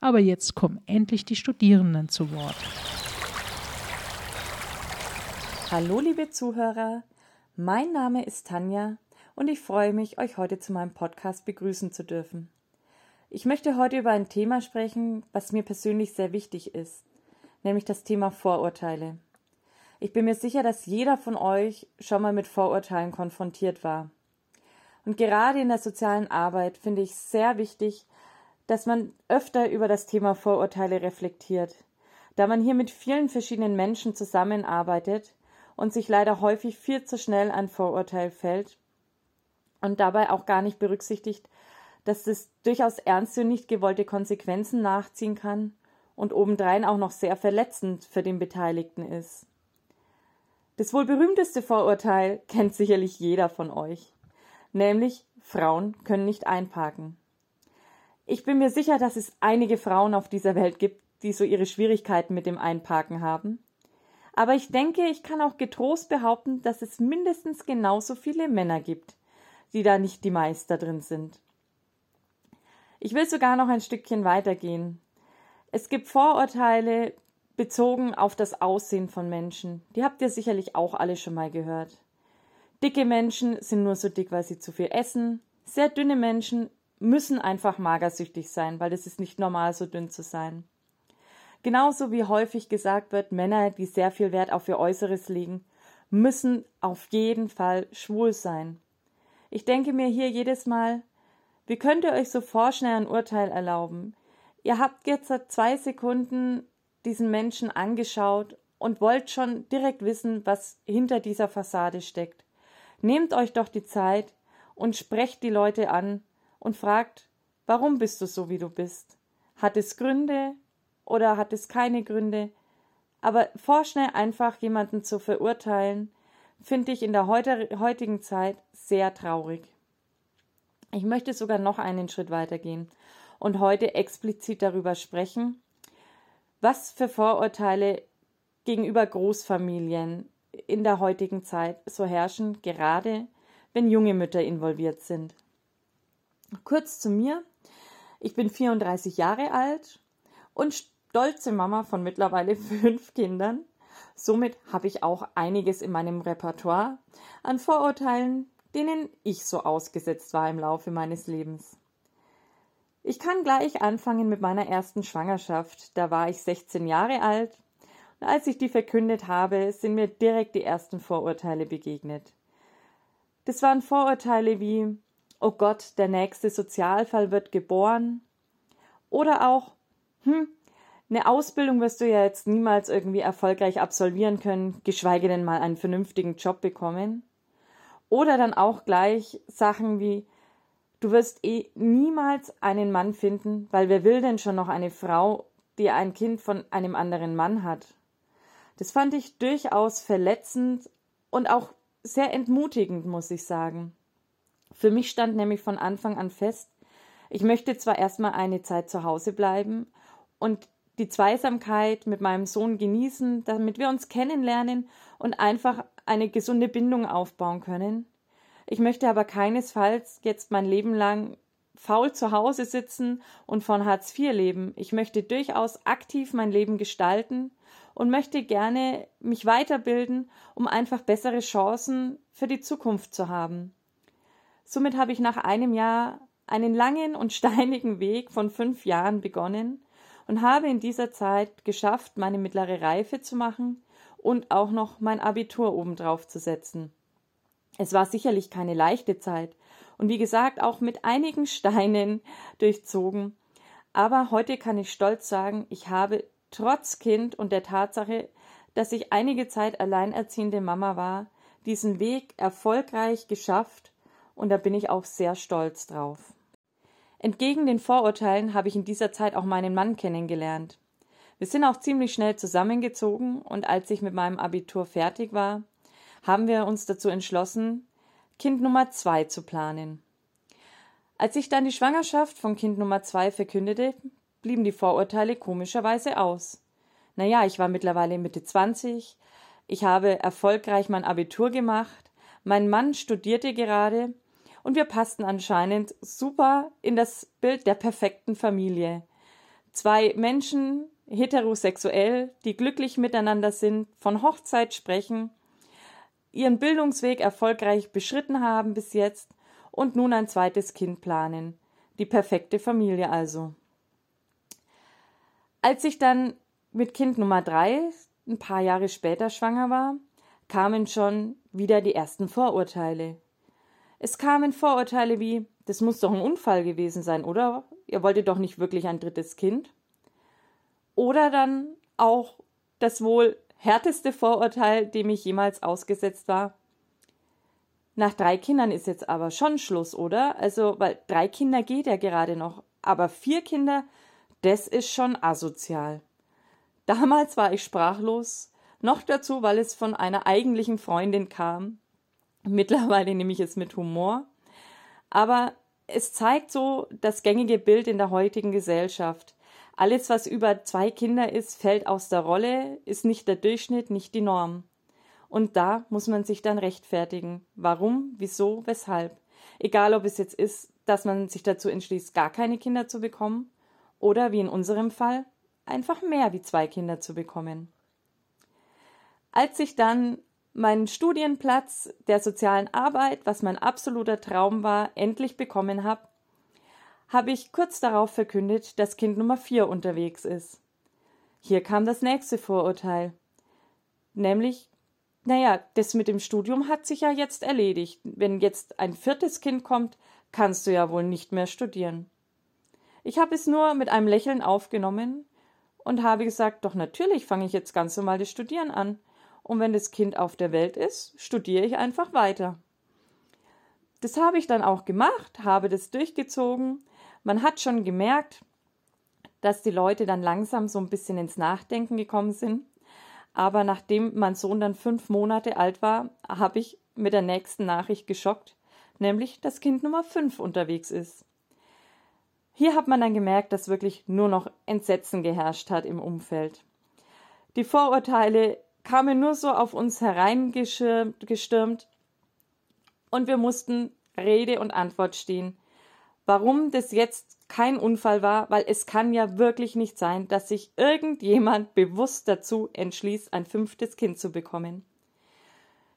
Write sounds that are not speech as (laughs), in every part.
Aber jetzt kommen endlich die Studierenden zu Wort. Hallo liebe Zuhörer, mein Name ist Tanja und ich freue mich, euch heute zu meinem Podcast begrüßen zu dürfen. Ich möchte heute über ein Thema sprechen, was mir persönlich sehr wichtig ist, nämlich das Thema Vorurteile. Ich bin mir sicher, dass jeder von euch schon mal mit Vorurteilen konfrontiert war. Und gerade in der sozialen Arbeit finde ich sehr wichtig, dass man öfter über das Thema Vorurteile reflektiert, da man hier mit vielen verschiedenen Menschen zusammenarbeitet und sich leider häufig viel zu schnell ein Vorurteil fällt und dabei auch gar nicht berücksichtigt, dass es durchaus ernste und nicht gewollte Konsequenzen nachziehen kann und obendrein auch noch sehr verletzend für den Beteiligten ist. Das wohl berühmteste Vorurteil kennt sicherlich jeder von euch, nämlich Frauen können nicht einparken. Ich bin mir sicher, dass es einige Frauen auf dieser Welt gibt, die so ihre Schwierigkeiten mit dem Einparken haben. Aber ich denke, ich kann auch getrost behaupten, dass es mindestens genauso viele Männer gibt, die da nicht die Meister drin sind. Ich will sogar noch ein Stückchen weitergehen. Es gibt Vorurteile bezogen auf das Aussehen von Menschen. Die habt ihr sicherlich auch alle schon mal gehört. Dicke Menschen sind nur so dick, weil sie zu viel essen. Sehr dünne Menschen müssen einfach magersüchtig sein, weil es ist nicht normal, so dünn zu sein. Genauso wie häufig gesagt wird, Männer, die sehr viel Wert auf ihr Äußeres legen, müssen auf jeden Fall schwul sein. Ich denke mir hier jedes Mal, wie könnt ihr euch so vorschnell ein Urteil erlauben? Ihr habt jetzt seit zwei Sekunden diesen Menschen angeschaut und wollt schon direkt wissen, was hinter dieser Fassade steckt. Nehmt euch doch die Zeit und sprecht die Leute an und fragt, warum bist du so, wie du bist? Hat es Gründe oder hat es keine Gründe? Aber vorschnell einfach jemanden zu verurteilen, finde ich in der heutigen Zeit sehr traurig. Ich möchte sogar noch einen Schritt weitergehen und heute explizit darüber sprechen, was für Vorurteile gegenüber Großfamilien in der heutigen Zeit so herrschen, gerade wenn junge Mütter involviert sind. Kurz zu mir. Ich bin 34 Jahre alt und stolze Mama von mittlerweile (laughs) fünf Kindern. Somit habe ich auch einiges in meinem Repertoire an Vorurteilen, denen ich so ausgesetzt war im Laufe meines Lebens. Ich kann gleich anfangen mit meiner ersten Schwangerschaft. Da war ich 16 Jahre alt. Und als ich die verkündet habe, sind mir direkt die ersten Vorurteile begegnet. Das waren Vorurteile wie oh Gott, der nächste Sozialfall wird geboren. Oder auch, hm, eine Ausbildung wirst du ja jetzt niemals irgendwie erfolgreich absolvieren können, geschweige denn mal einen vernünftigen Job bekommen. Oder dann auch gleich Sachen wie, du wirst eh niemals einen Mann finden, weil wer will denn schon noch eine Frau, die ein Kind von einem anderen Mann hat? Das fand ich durchaus verletzend und auch sehr entmutigend, muss ich sagen. Für mich stand nämlich von Anfang an fest, ich möchte zwar erstmal eine Zeit zu Hause bleiben und die Zweisamkeit mit meinem Sohn genießen, damit wir uns kennenlernen und einfach eine gesunde Bindung aufbauen können. Ich möchte aber keinesfalls jetzt mein Leben lang faul zu Hause sitzen und von Hartz IV leben. Ich möchte durchaus aktiv mein Leben gestalten und möchte gerne mich weiterbilden, um einfach bessere Chancen für die Zukunft zu haben. Somit habe ich nach einem Jahr einen langen und steinigen Weg von fünf Jahren begonnen und habe in dieser Zeit geschafft, meine mittlere Reife zu machen und auch noch mein Abitur obendrauf zu setzen. Es war sicherlich keine leichte Zeit und wie gesagt auch mit einigen (laughs) Steinen durchzogen. Aber heute kann ich stolz sagen, ich habe trotz Kind und der Tatsache, dass ich einige Zeit alleinerziehende Mama war, diesen Weg erfolgreich geschafft und da bin ich auch sehr stolz drauf. Entgegen den Vorurteilen habe ich in dieser Zeit auch meinen Mann kennengelernt. Wir sind auch ziemlich schnell zusammengezogen und als ich mit meinem Abitur fertig war, haben wir uns dazu entschlossen, Kind Nummer zwei zu planen. Als ich dann die Schwangerschaft von Kind Nummer zwei verkündete, blieben die Vorurteile komischerweise aus. Naja, ich war mittlerweile Mitte 20, ich habe erfolgreich mein Abitur gemacht, mein Mann studierte gerade und wir passten anscheinend super in das Bild der perfekten Familie. Zwei Menschen, heterosexuell, die glücklich miteinander sind, von Hochzeit sprechen, ihren Bildungsweg erfolgreich beschritten haben bis jetzt und nun ein zweites Kind planen. Die perfekte Familie also. Als ich dann mit Kind Nummer drei ein paar Jahre später schwanger war, kamen schon wieder die ersten Vorurteile. Es kamen Vorurteile wie, das muss doch ein Unfall gewesen sein, oder? Ihr wolltet doch nicht wirklich ein drittes Kind? Oder dann auch das wohl härteste Vorurteil, dem ich jemals ausgesetzt war. Nach drei Kindern ist jetzt aber schon Schluss, oder? Also, weil drei Kinder geht ja gerade noch, aber vier Kinder, das ist schon asozial. Damals war ich sprachlos, noch dazu, weil es von einer eigentlichen Freundin kam. Mittlerweile nehme ich es mit Humor. Aber es zeigt so das gängige Bild in der heutigen Gesellschaft. Alles, was über zwei Kinder ist, fällt aus der Rolle, ist nicht der Durchschnitt, nicht die Norm. Und da muss man sich dann rechtfertigen. Warum, wieso, weshalb. Egal, ob es jetzt ist, dass man sich dazu entschließt, gar keine Kinder zu bekommen oder, wie in unserem Fall, einfach mehr wie zwei Kinder zu bekommen. Als ich dann meinen Studienplatz der sozialen Arbeit, was mein absoluter Traum war, endlich bekommen habe, habe ich kurz darauf verkündet, dass Kind Nummer vier unterwegs ist. Hier kam das nächste Vorurteil. Nämlich, naja, das mit dem Studium hat sich ja jetzt erledigt. Wenn jetzt ein viertes Kind kommt, kannst du ja wohl nicht mehr studieren. Ich habe es nur mit einem Lächeln aufgenommen und habe gesagt, doch natürlich fange ich jetzt ganz normal das Studieren an. Und wenn das Kind auf der Welt ist, studiere ich einfach weiter. Das habe ich dann auch gemacht, habe das durchgezogen, man hat schon gemerkt, dass die Leute dann langsam so ein bisschen ins Nachdenken gekommen sind. Aber nachdem mein Sohn dann fünf Monate alt war, habe ich mit der nächsten Nachricht geschockt, nämlich dass Kind Nummer fünf unterwegs ist. Hier hat man dann gemerkt, dass wirklich nur noch Entsetzen geherrscht hat im Umfeld. Die Vorurteile kamen nur so auf uns hereingestürmt und wir mussten Rede und Antwort stehen. Warum das jetzt kein Unfall war, weil es kann ja wirklich nicht sein, dass sich irgendjemand bewusst dazu entschließt, ein fünftes Kind zu bekommen.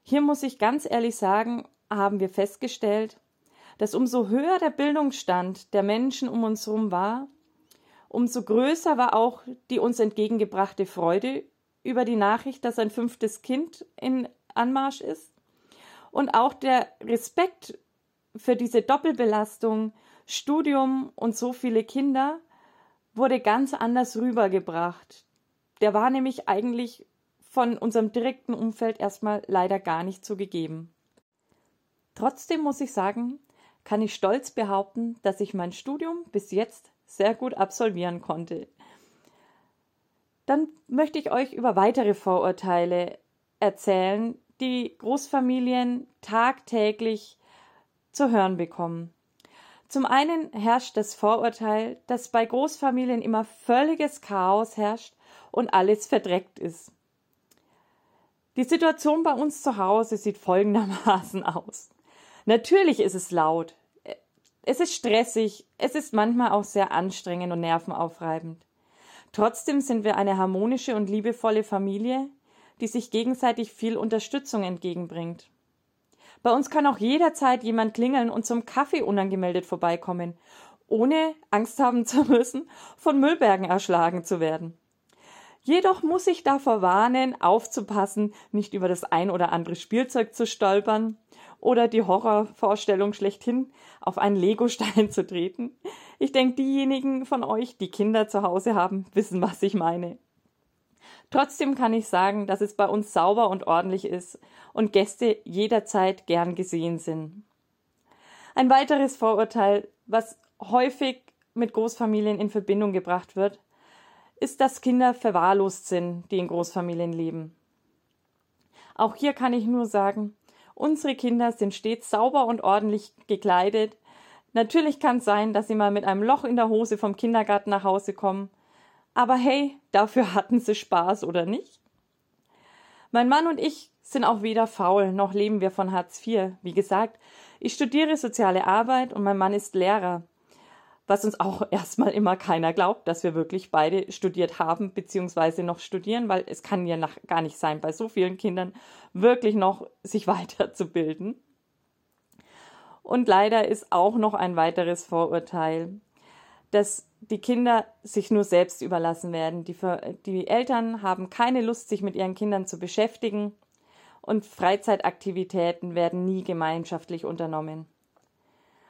Hier muss ich ganz ehrlich sagen, haben wir festgestellt, dass umso höher der Bildungsstand der Menschen um uns herum war, umso größer war auch die uns entgegengebrachte Freude über die Nachricht, dass ein fünftes Kind in Anmarsch ist und auch der Respekt für diese Doppelbelastung Studium und so viele Kinder wurde ganz anders rübergebracht. Der war nämlich eigentlich von unserem direkten Umfeld erstmal leider gar nicht so gegeben. Trotzdem muss ich sagen, kann ich stolz behaupten, dass ich mein Studium bis jetzt sehr gut absolvieren konnte. Dann möchte ich euch über weitere Vorurteile erzählen, die Großfamilien tagtäglich zu hören bekommen. Zum einen herrscht das Vorurteil, dass bei Großfamilien immer völliges Chaos herrscht und alles verdreckt ist. Die Situation bei uns zu Hause sieht folgendermaßen aus. Natürlich ist es laut, es ist stressig, es ist manchmal auch sehr anstrengend und nervenaufreibend. Trotzdem sind wir eine harmonische und liebevolle Familie, die sich gegenseitig viel Unterstützung entgegenbringt. Bei uns kann auch jederzeit jemand klingeln und zum Kaffee unangemeldet vorbeikommen, ohne Angst haben zu müssen, von Müllbergen erschlagen zu werden. Jedoch muss ich davor warnen, aufzupassen, nicht über das ein oder andere Spielzeug zu stolpern oder die Horrorvorstellung schlechthin, auf einen Legostein zu treten. Ich denke, diejenigen von euch, die Kinder zu Hause haben, wissen, was ich meine. Trotzdem kann ich sagen, dass es bei uns sauber und ordentlich ist und Gäste jederzeit gern gesehen sind. Ein weiteres Vorurteil, was häufig mit Großfamilien in Verbindung gebracht wird, ist, dass Kinder verwahrlost sind, die in Großfamilien leben. Auch hier kann ich nur sagen, unsere Kinder sind stets sauber und ordentlich gekleidet. Natürlich kann es sein, dass sie mal mit einem Loch in der Hose vom Kindergarten nach Hause kommen aber hey, dafür (laughs) hatten sie Spaß, oder nicht? Mein Mann und ich sind auch weder faul, noch leben wir von Hartz IV. Wie gesagt, ich studiere soziale Arbeit und mein Mann ist Lehrer. Was uns auch (laughs) erstmal immer keiner glaubt, dass wir wirklich beide studiert haben, beziehungsweise noch studieren, weil es kann ja nach, gar nicht sein, bei so vielen Kindern wirklich noch sich (laughs) weiterzubilden. Und leider ist auch noch ein weiteres Vorurteil, dass die Kinder sich nur selbst überlassen werden. Die, die Eltern haben keine Lust, sich mit ihren Kindern zu beschäftigen und Freizeitaktivitäten werden nie gemeinschaftlich unternommen.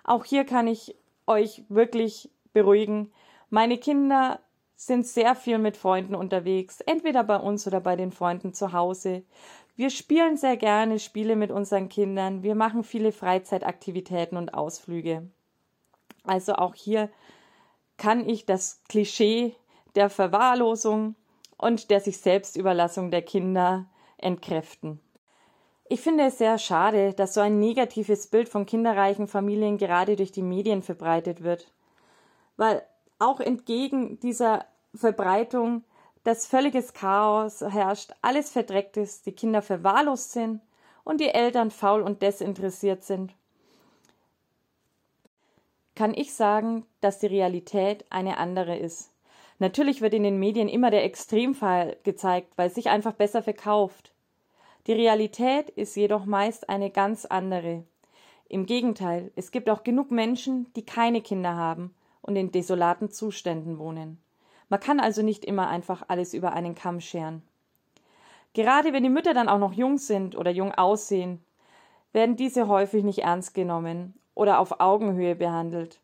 Auch hier kann ich euch wirklich beruhigen. Meine Kinder sind sehr viel mit Freunden unterwegs, entweder bei uns oder bei den Freunden zu Hause. Wir spielen sehr gerne Spiele mit unseren Kindern. Wir machen viele Freizeitaktivitäten und Ausflüge. Also auch hier kann ich das Klischee der Verwahrlosung und der sich Selbstüberlassung der Kinder entkräften. Ich finde es sehr schade, dass so ein negatives Bild von kinderreichen Familien gerade durch die Medien verbreitet wird, weil auch entgegen dieser Verbreitung das völliges Chaos herrscht, alles verdreckt ist, die Kinder verwahrlost sind und die Eltern faul und desinteressiert sind kann ich sagen, dass die Realität eine andere ist. Natürlich wird in den Medien immer der Extremfall gezeigt, weil es sich einfach besser verkauft. Die Realität ist jedoch meist eine ganz andere. Im Gegenteil, es gibt auch genug Menschen, die keine Kinder haben und in desolaten Zuständen wohnen. Man kann also nicht immer einfach alles über einen Kamm scheren. Gerade wenn die Mütter dann auch noch jung sind oder jung aussehen, werden diese häufig nicht ernst genommen oder auf Augenhöhe behandelt.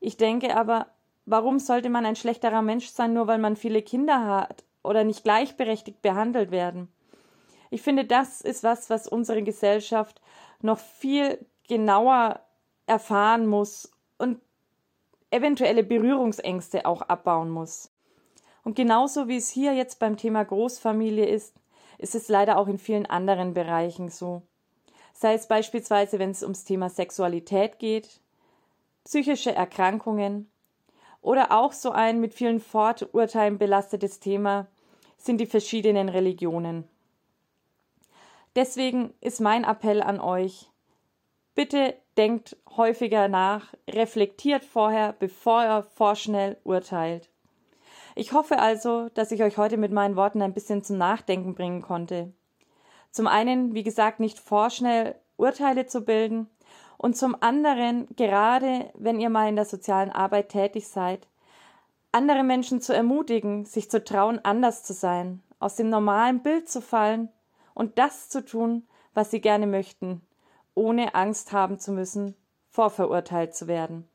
Ich denke aber, warum sollte man ein schlechterer Mensch sein, nur weil man viele Kinder hat oder nicht gleichberechtigt behandelt werden? Ich finde, das ist was, was unsere Gesellschaft noch viel genauer erfahren muss und eventuelle Berührungsängste auch abbauen muss. Und genauso wie es hier jetzt beim Thema Großfamilie ist, ist es leider auch in vielen anderen Bereichen so sei es beispielsweise, wenn es ums Thema Sexualität geht, psychische Erkrankungen oder auch so ein mit vielen Vorurteilen belastetes Thema sind die verschiedenen Religionen. Deswegen ist mein Appell an euch, bitte denkt häufiger nach, reflektiert vorher, bevor ihr vorschnell urteilt. Ich hoffe also, dass ich euch heute mit meinen Worten ein bisschen zum Nachdenken bringen konnte. Zum einen, wie gesagt, nicht vorschnell Urteile zu bilden und zum anderen, gerade wenn ihr mal in der sozialen Arbeit tätig seid, andere Menschen zu ermutigen, sich zu trauen, anders zu sein, aus dem normalen Bild zu fallen und das zu tun, was sie gerne möchten, ohne Angst haben zu müssen, vorverurteilt zu werden.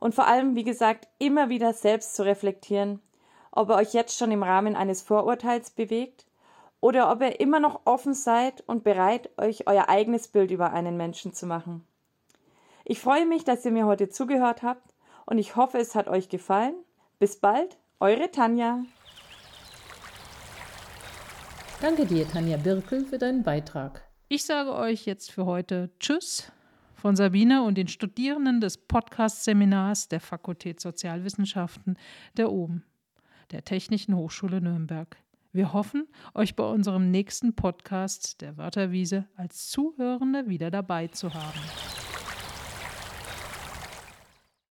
Und vor allem, wie gesagt, immer wieder selbst zu reflektieren, ob ihr euch jetzt schon im Rahmen eines Vorurteils bewegt oder ob ihr immer noch offen seid und bereit, euch euer eigenes Bild über einen Menschen zu machen. Ich freue mich, dass ihr mir heute zugehört habt und ich hoffe, es hat euch gefallen. Bis bald, eure Tanja. Danke dir, Tanja Birkel, für deinen Beitrag. Ich sage euch jetzt für heute Tschüss von Sabine und den Studierenden des Podcast-Seminars der Fakultät Sozialwissenschaften der OBEN, der Technischen Hochschule Nürnberg. Wir hoffen, euch bei unserem nächsten Podcast der Wörterwiese als Zuhörende wieder dabei zu haben.